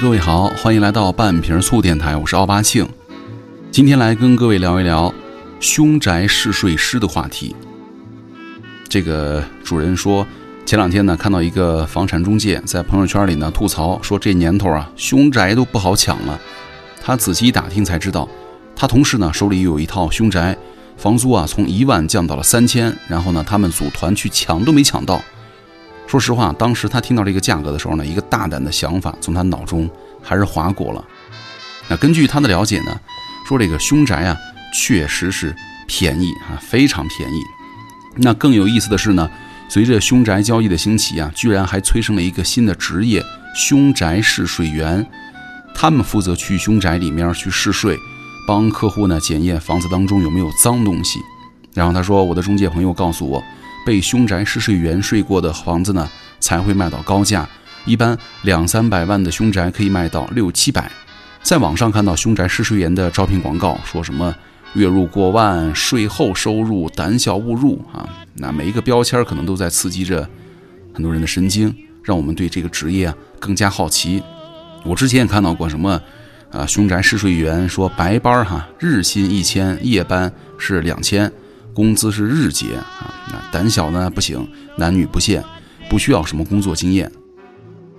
各位好，欢迎来到半瓶醋电台，我是奥巴庆。今天来跟各位聊一聊凶宅试睡师的话题。这个主人说，前两天呢看到一个房产中介在朋友圈里呢吐槽说，这年头啊凶宅都不好抢了。他仔细一打听才知道，他同事呢手里有一套凶宅，房租啊从一万降到了三千，然后呢他们组团去抢都没抢到。说实话，当时他听到这个价格的时候呢，一个大胆的想法从他脑中还是划过了。那根据他的了解呢，说这个凶宅啊，确实是便宜啊，非常便宜。那更有意思的是呢，随着凶宅交易的兴起啊，居然还催生了一个新的职业——凶宅试睡员。他们负责去凶宅里面去试睡，帮客户呢检验房子当中有没有脏东西。然后他说，我的中介朋友告诉我。被凶宅试睡员睡过的房子呢，才会卖到高价。一般两三百万的凶宅可以卖到六七百。在网上看到凶宅试睡员的招聘广告，说什么月入过万、税后收入、胆小勿入啊，那每一个标签可能都在刺激着很多人的神经，让我们对这个职业更加好奇。我之前也看到过什么啊，凶宅试睡员说白班哈，日薪一千，夜班是两千。工资是日结啊，那胆小呢不行，男女不限，不需要什么工作经验。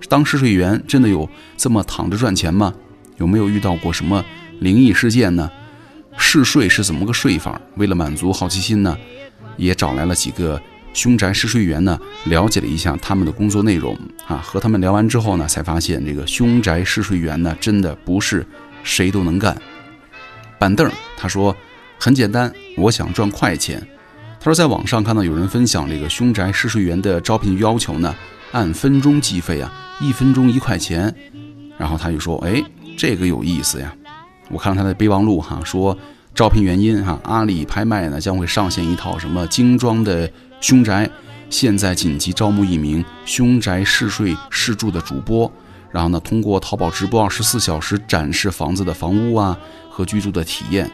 当试睡员真的有这么躺着赚钱吗？有没有遇到过什么灵异事件呢？试睡是怎么个睡法？为了满足好奇心呢，也找来了几个凶宅试睡员呢，了解了一下他们的工作内容啊。和他们聊完之后呢，才发现这个凶宅试睡员呢，真的不是谁都能干。板凳，他说。很简单，我想赚快钱。他说，在网上看到有人分享这个凶宅试睡员的招聘要求呢，按分钟计费啊，一分钟一块钱。然后他就说，哎，这个有意思呀。我看了他的备忘录哈，说招聘原因哈，阿里拍卖呢将会上线一套什么精装的凶宅，现在紧急招募一名凶宅试睡试住的主播，然后呢，通过淘宝直播二十四小时展示房子的房屋啊和居住的体验。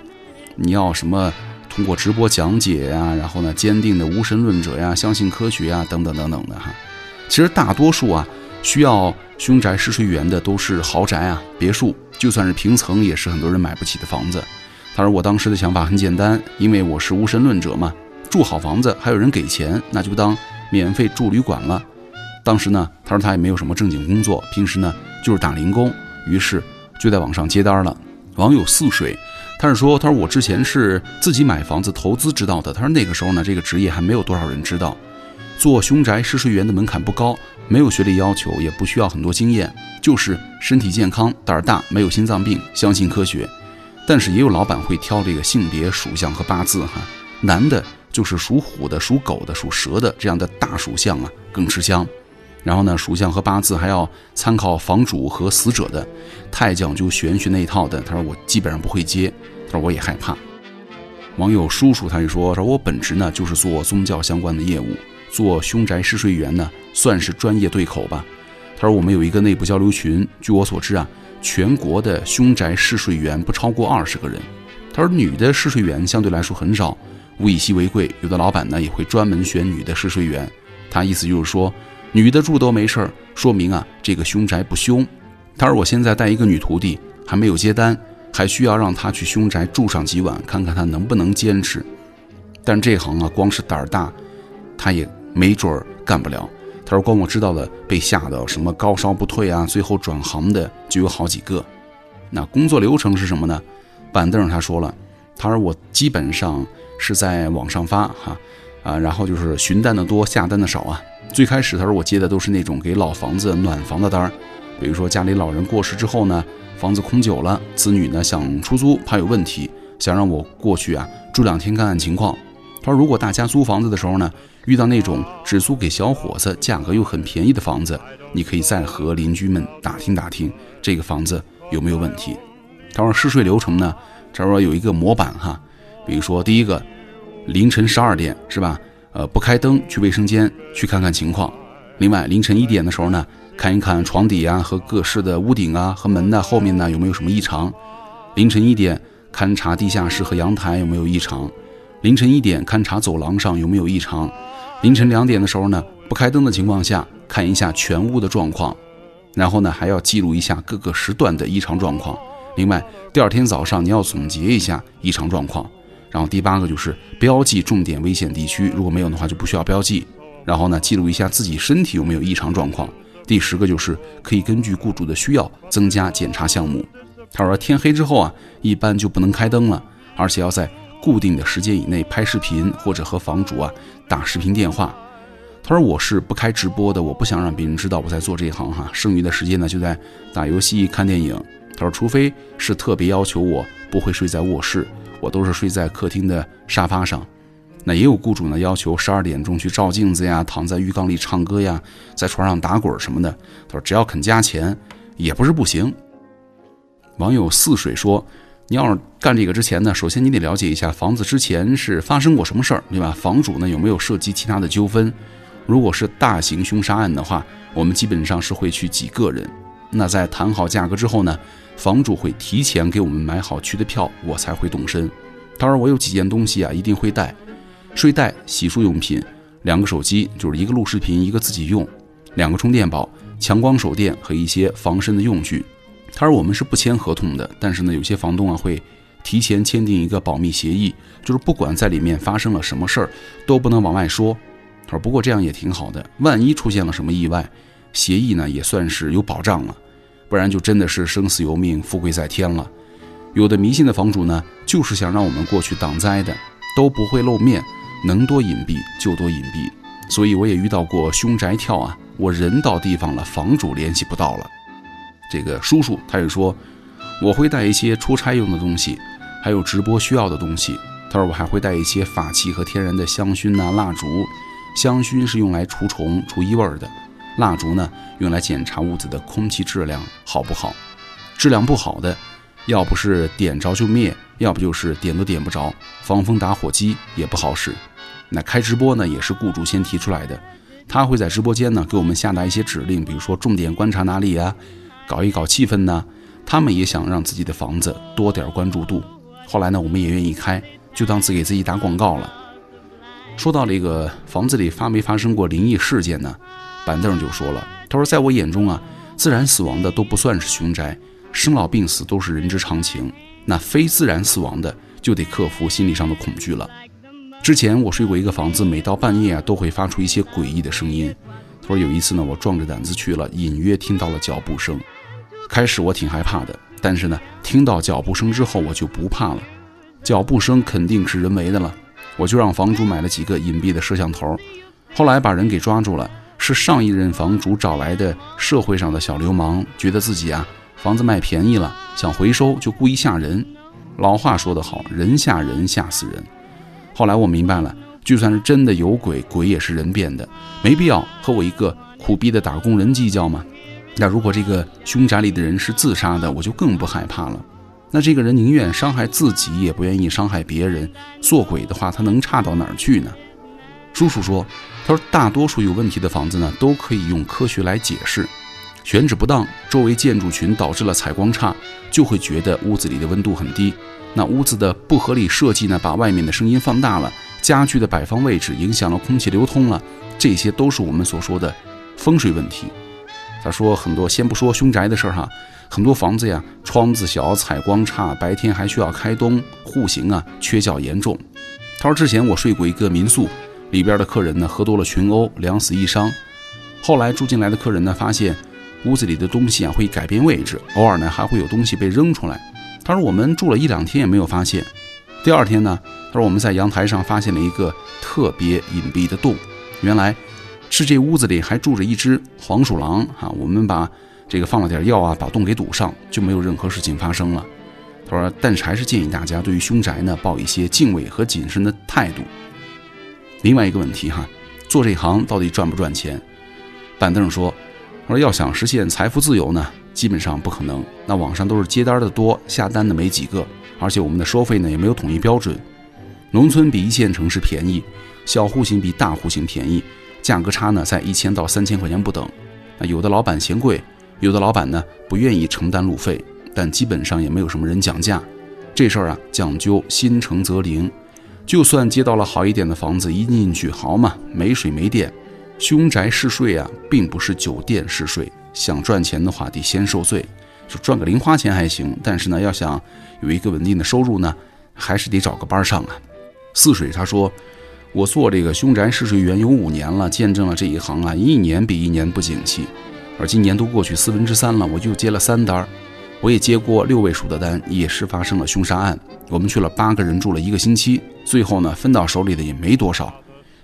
你要什么？通过直播讲解呀，然后呢，坚定的无神论者呀，相信科学呀，等等等等的哈。其实大多数啊，需要凶宅试睡员的都是豪宅啊，别墅，就算是平层，也是很多人买不起的房子。他说我当时的想法很简单，因为我是无神论者嘛，住好房子还有人给钱，那就当免费住旅馆了。当时呢，他说他也没有什么正经工作，平时呢就是打零工，于是就在网上接单了。网友似水。他是说：“他说我之前是自己买房子投资知道的。他说那个时候呢，这个职业还没有多少人知道。做凶宅试睡员的门槛不高，没有学历要求，也不需要很多经验，就是身体健康、胆儿大、没有心脏病、相信科学。但是也有老板会挑这个性别属相和八字哈，男的就是属虎的、属狗的、属蛇的这样的大属相啊，更吃香。”然后呢，属相和八字还要参考房主和死者的，太讲究玄学那一套的。他说我基本上不会接，他说我也害怕。网友叔叔他就说说我本职呢就是做宗教相关的业务，做凶宅试睡员呢算是专业对口吧。他说我们有一个内部交流群，据我所知啊，全国的凶宅试睡员不超过二十个人。他说女的试睡员相对来说很少，物以稀为贵，有的老板呢也会专门选女的试睡员。他意思就是说。女的住都没事儿，说明啊这个凶宅不凶。他说我现在带一个女徒弟，还没有接单，还需要让她去凶宅住上几晚，看看她能不能坚持。但这行啊，光是胆儿大，他也没准儿干不了。他说光我知道的，被吓得什么高烧不退啊，最后转行的就有好几个。那工作流程是什么呢？板凳他说了，他说我基本上是在网上发哈啊，然后就是询单的多，下单的少啊。最开始他说我接的都是那种给老房子暖房的单儿，比如说家里老人过世之后呢，房子空久了，子女呢想出租怕有问题，想让我过去啊住两天看看情况。他说如果大家租房子的时候呢，遇到那种只租给小伙子，价格又很便宜的房子，你可以再和邻居们打听打听这个房子有没有问题。他说试睡流程呢，他说有一个模板哈，比如说第一个凌晨十二点是吧？呃，不开灯，去卫生间去看看情况。另外，凌晨一点的时候呢，看一看床底啊和各室的屋顶啊和门呐后面呢有没有什么异常。凌晨一点勘察地下室和阳台有没有异常。凌晨一点勘察走廊上有没有异常。凌晨两点的时候呢，不开灯的情况下看一下全屋的状况。然后呢还要记录一下各个时段的异常状况。另外，第二天早上你要总结一下异常状况。然后第八个就是标记重点危险地区，如果没有的话就不需要标记。然后呢，记录一下自己身体有没有异常状况。第十个就是可以根据雇主的需要增加检查项目。他说天黑之后啊，一般就不能开灯了，而且要在固定的时间以内拍视频或者和房主啊打视频电话。他说我是不开直播的，我不想让别人知道我在做这一行哈。剩余的时间呢就在打游戏、看电影。他说除非是特别要求我不会睡在卧室。我都是睡在客厅的沙发上，那也有雇主呢要求十二点钟去照镜子呀，躺在浴缸里唱歌呀，在床上打滚什么的。他说只要肯加钱，也不是不行。网友似水说，你要是干这个之前呢，首先你得了解一下房子之前是发生过什么事儿，对吧？房主呢有没有涉及其他的纠纷？如果是大型凶杀案的话，我们基本上是会去几个人。那在谈好价格之后呢？房主会提前给我们买好去的票，我才会动身。当然，我有几件东西啊，一定会带：睡袋、洗漱用品、两个手机，就是一个录视频，一个自己用；两个充电宝、强光手电和一些防身的用具。他说我们是不签合同的，但是呢，有些房东啊会提前签订一个保密协议，就是不管在里面发生了什么事儿，都不能往外说。他说不过这样也挺好的，万一出现了什么意外，协议呢也算是有保障了。不然就真的是生死由命、富贵在天了。有的迷信的房主呢，就是想让我们过去挡灾的，都不会露面，能多隐蔽就多隐蔽。所以我也遇到过凶宅跳啊，我人到地方了，房主联系不到了。这个叔叔他就说，我会带一些出差用的东西，还有直播需要的东西。他说我还会带一些法器和天然的香薰呐、蜡烛。香薰是用来除虫、除异味的。蜡烛呢，用来检查屋子的空气质量好不好，质量不好的，要不是点着就灭，要不就是点都点不着，防风打火机也不好使。那开直播呢，也是雇主先提出来的，他会在直播间呢给我们下达一些指令，比如说重点观察哪里啊，搞一搞气氛呢。他们也想让自己的房子多点关注度。后来呢，我们也愿意开，就当自给自己打广告了。说到这个房子里发没发生过灵异事件呢？板凳就说了：“他说，在我眼中啊，自然死亡的都不算是凶宅，生老病死都是人之常情。那非自然死亡的，就得克服心理上的恐惧了。之前我睡过一个房子，每到半夜啊，都会发出一些诡异的声音。他说有一次呢，我壮着胆子去了，隐约听到了脚步声。开始我挺害怕的，但是呢，听到脚步声之后，我就不怕了。脚步声肯定是人为的了，我就让房主买了几个隐蔽的摄像头，后来把人给抓住了。”是上一任房主找来的社会上的小流氓，觉得自己啊房子卖便宜了，想回收，就故意吓人。老话说得好，人吓人吓死人。后来我明白了，就算是真的有鬼，鬼也是人变的，没必要和我一个苦逼的打工人计较嘛。那如果这个凶宅里的人是自杀的，我就更不害怕了。那这个人宁愿伤害自己，也不愿意伤害别人。做鬼的话，他能差到哪儿去呢？叔叔说：“他说，大多数有问题的房子呢，都可以用科学来解释。选址不当，周围建筑群导致了采光差，就会觉得屋子里的温度很低。那屋子的不合理设计呢，把外面的声音放大了，家具的摆放位置影响了空气流通了，这些都是我们所说的风水问题。”他说：“很多，先不说凶宅的事儿哈，很多房子呀，窗子小，采光差，白天还需要开灯，户型啊缺角严重。”他说：“之前我睡过一个民宿。”里边的客人呢，喝多了群殴，两死一伤。后来住进来的客人呢，发现屋子里的东西啊会改变位置，偶尔呢还会有东西被扔出来。他说我们住了一两天也没有发现。第二天呢，他说我们在阳台上发现了一个特别隐蔽的洞，原来是这屋子里还住着一只黄鼠狼啊。我们把这个放了点药啊，把洞给堵上，就没有任何事情发生了。他说，但是还是建议大家对于凶宅呢，抱一些敬畏和谨慎的态度。另外一个问题哈，做这行到底赚不赚钱？板凳说：“我说要想实现财富自由呢，基本上不可能。那网上都是接单的多，下单的没几个，而且我们的收费呢也没有统一标准。农村比一线城市便宜，小户型比大户型便宜，价格差呢在一千到三千块钱不等。那有的老板嫌贵，有的老板呢不愿意承担路费，但基本上也没有什么人讲价。这事儿啊讲究心诚则灵。”就算接到了好一点的房子，一进去好嘛，没水没电，凶宅试睡啊，并不是酒店试睡，想赚钱的话，得先受罪。就赚个零花钱还行，但是呢，要想有一个稳定的收入呢，还是得找个班上啊。泗水他说，我做这个凶宅试睡员有五年了，见证了这一行啊，一年比一年不景气。而今年都过去四分之三了，我就接了三单，我也接过六位数的单，也是发生了凶杀案。我们去了八个人住了一个星期，最后呢，分到手里的也没多少。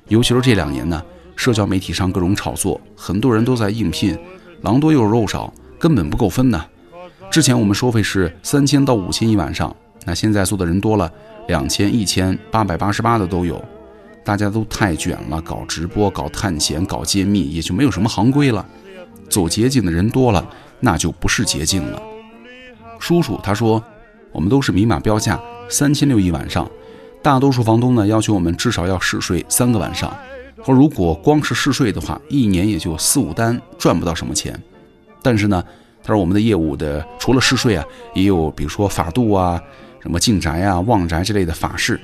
尤其是这两年呢，社交媒体上各种炒作，很多人都在应聘，狼多又肉少，根本不够分呢。之前我们收费是三千到五千一晚上，那现在做的人多了，两千、一千、八百八十八的都有。大家都太卷了，搞直播、搞探险、搞揭秘，也就没有什么行规了。走捷径的人多了，那就不是捷径了。叔叔他说，我们都是明码标价，三千六一晚上。大多数房东呢要求我们至少要试睡三个晚上。他说如果光是试睡的话，一年也就四五单，赚不到什么钱。但是呢，他说我们的业务的除了试睡啊，也有比如说法度啊、什么净宅啊、旺宅之类的法事。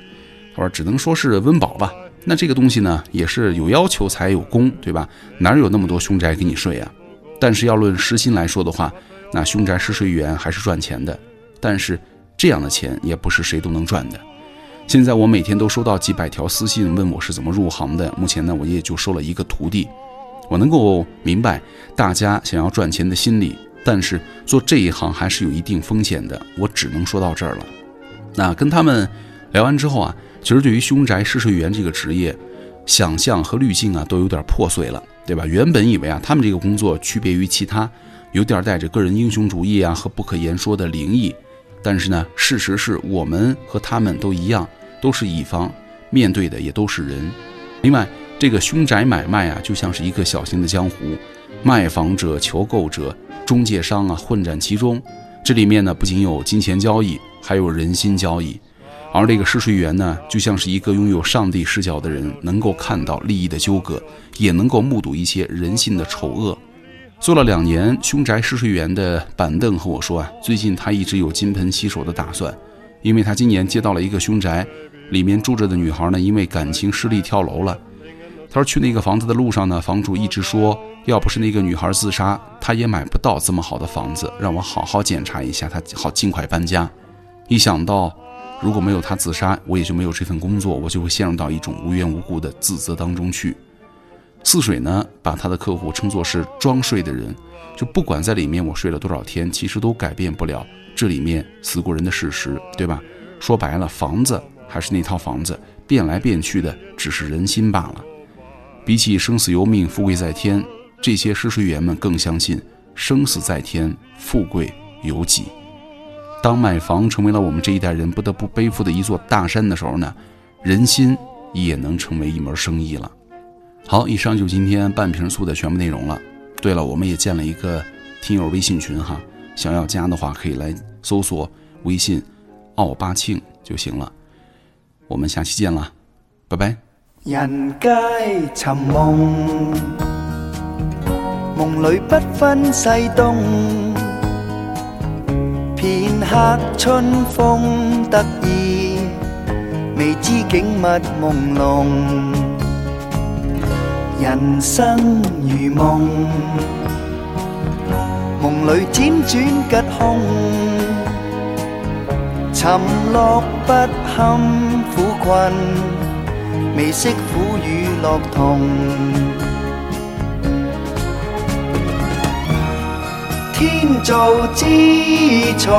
他说只能说是温饱吧。那这个东西呢，也是有要求才有功，对吧？哪有那么多凶宅给你睡啊？但是要论时薪来说的话，那凶宅试睡员还是赚钱的。但是这样的钱也不是谁都能赚的。现在我每天都收到几百条私信问我是怎么入行的。目前呢，我也就收了一个徒弟。我能够明白大家想要赚钱的心理，但是做这一行还是有一定风险的。我只能说到这儿了。那跟他们聊完之后啊，其实对于凶宅试睡员这个职业，想象和滤镜啊都有点破碎了。对吧？原本以为啊，他们这个工作区别于其他，有点带着个人英雄主义啊和不可言说的灵异。但是呢，事实是我们和他们都一样，都是乙方，面对的也都是人。另外，这个凶宅买卖啊，就像是一个小型的江湖，卖房者、求购者、中介商啊混战其中。这里面呢，不仅有金钱交易，还有人心交易。而这个试睡员呢，就像是一个拥有上帝视角的人，能够看到利益的纠葛，也能够目睹一些人性的丑恶。做了两年凶宅试睡员的板凳和我说啊，最近他一直有金盆洗手的打算，因为他今年接到了一个凶宅，里面住着的女孩呢，因为感情失利跳楼了。他说去那个房子的路上呢，房主一直说，要不是那个女孩自杀，他也买不到这么好的房子，让我好好检查一下，他好尽快搬家。一想到。如果没有他自杀，我也就没有这份工作，我就会陷入到一种无缘无故的自责当中去。似水呢，把他的客户称作是装睡的人，就不管在里面我睡了多少天，其实都改变不了这里面死过人的事实，对吧？说白了，房子还是那套房子，变来变去的只是人心罢了。比起生死由命、富贵在天，这些试睡员们更相信生死在天，富贵由己。当买房成为了我们这一代人不得不背负的一座大山的时候呢，人心也能成为一门生意了。好，以上就今天半瓶醋的全部内容了。对了，我们也建了一个听友微信群哈，想要加的话可以来搜索微信“奥巴庆”就行了。我们下期见了，拜拜。人皆寻梦，梦里不分西东。片刻春风得意，未知景物朦胧。人生如梦，梦里辗转吉凶。沉落不堪苦困，未识苦与乐同。天造之材，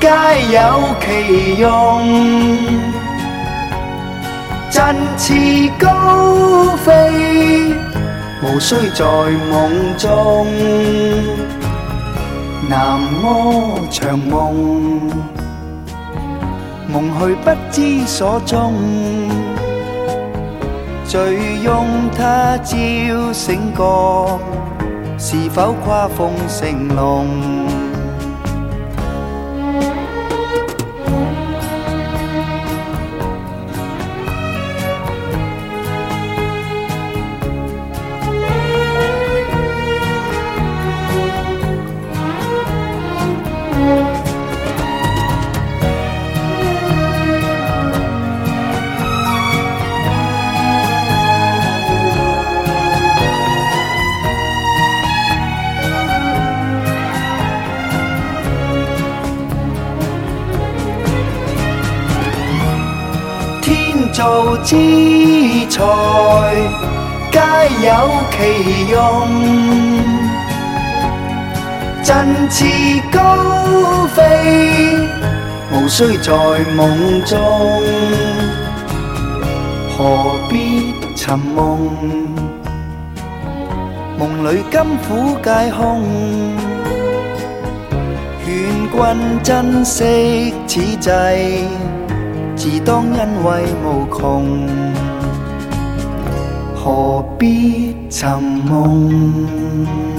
皆有其用。振翅高飞，无需在梦中。南柯长梦，梦去不知所踪。醉拥他朝醒觉。是否跨凤成龙？天造之材，皆有其用。振翅高飞，无需在梦中，何必寻梦？梦里甘苦皆空。劝君珍惜此际，自当欣慰无穷，何必寻梦？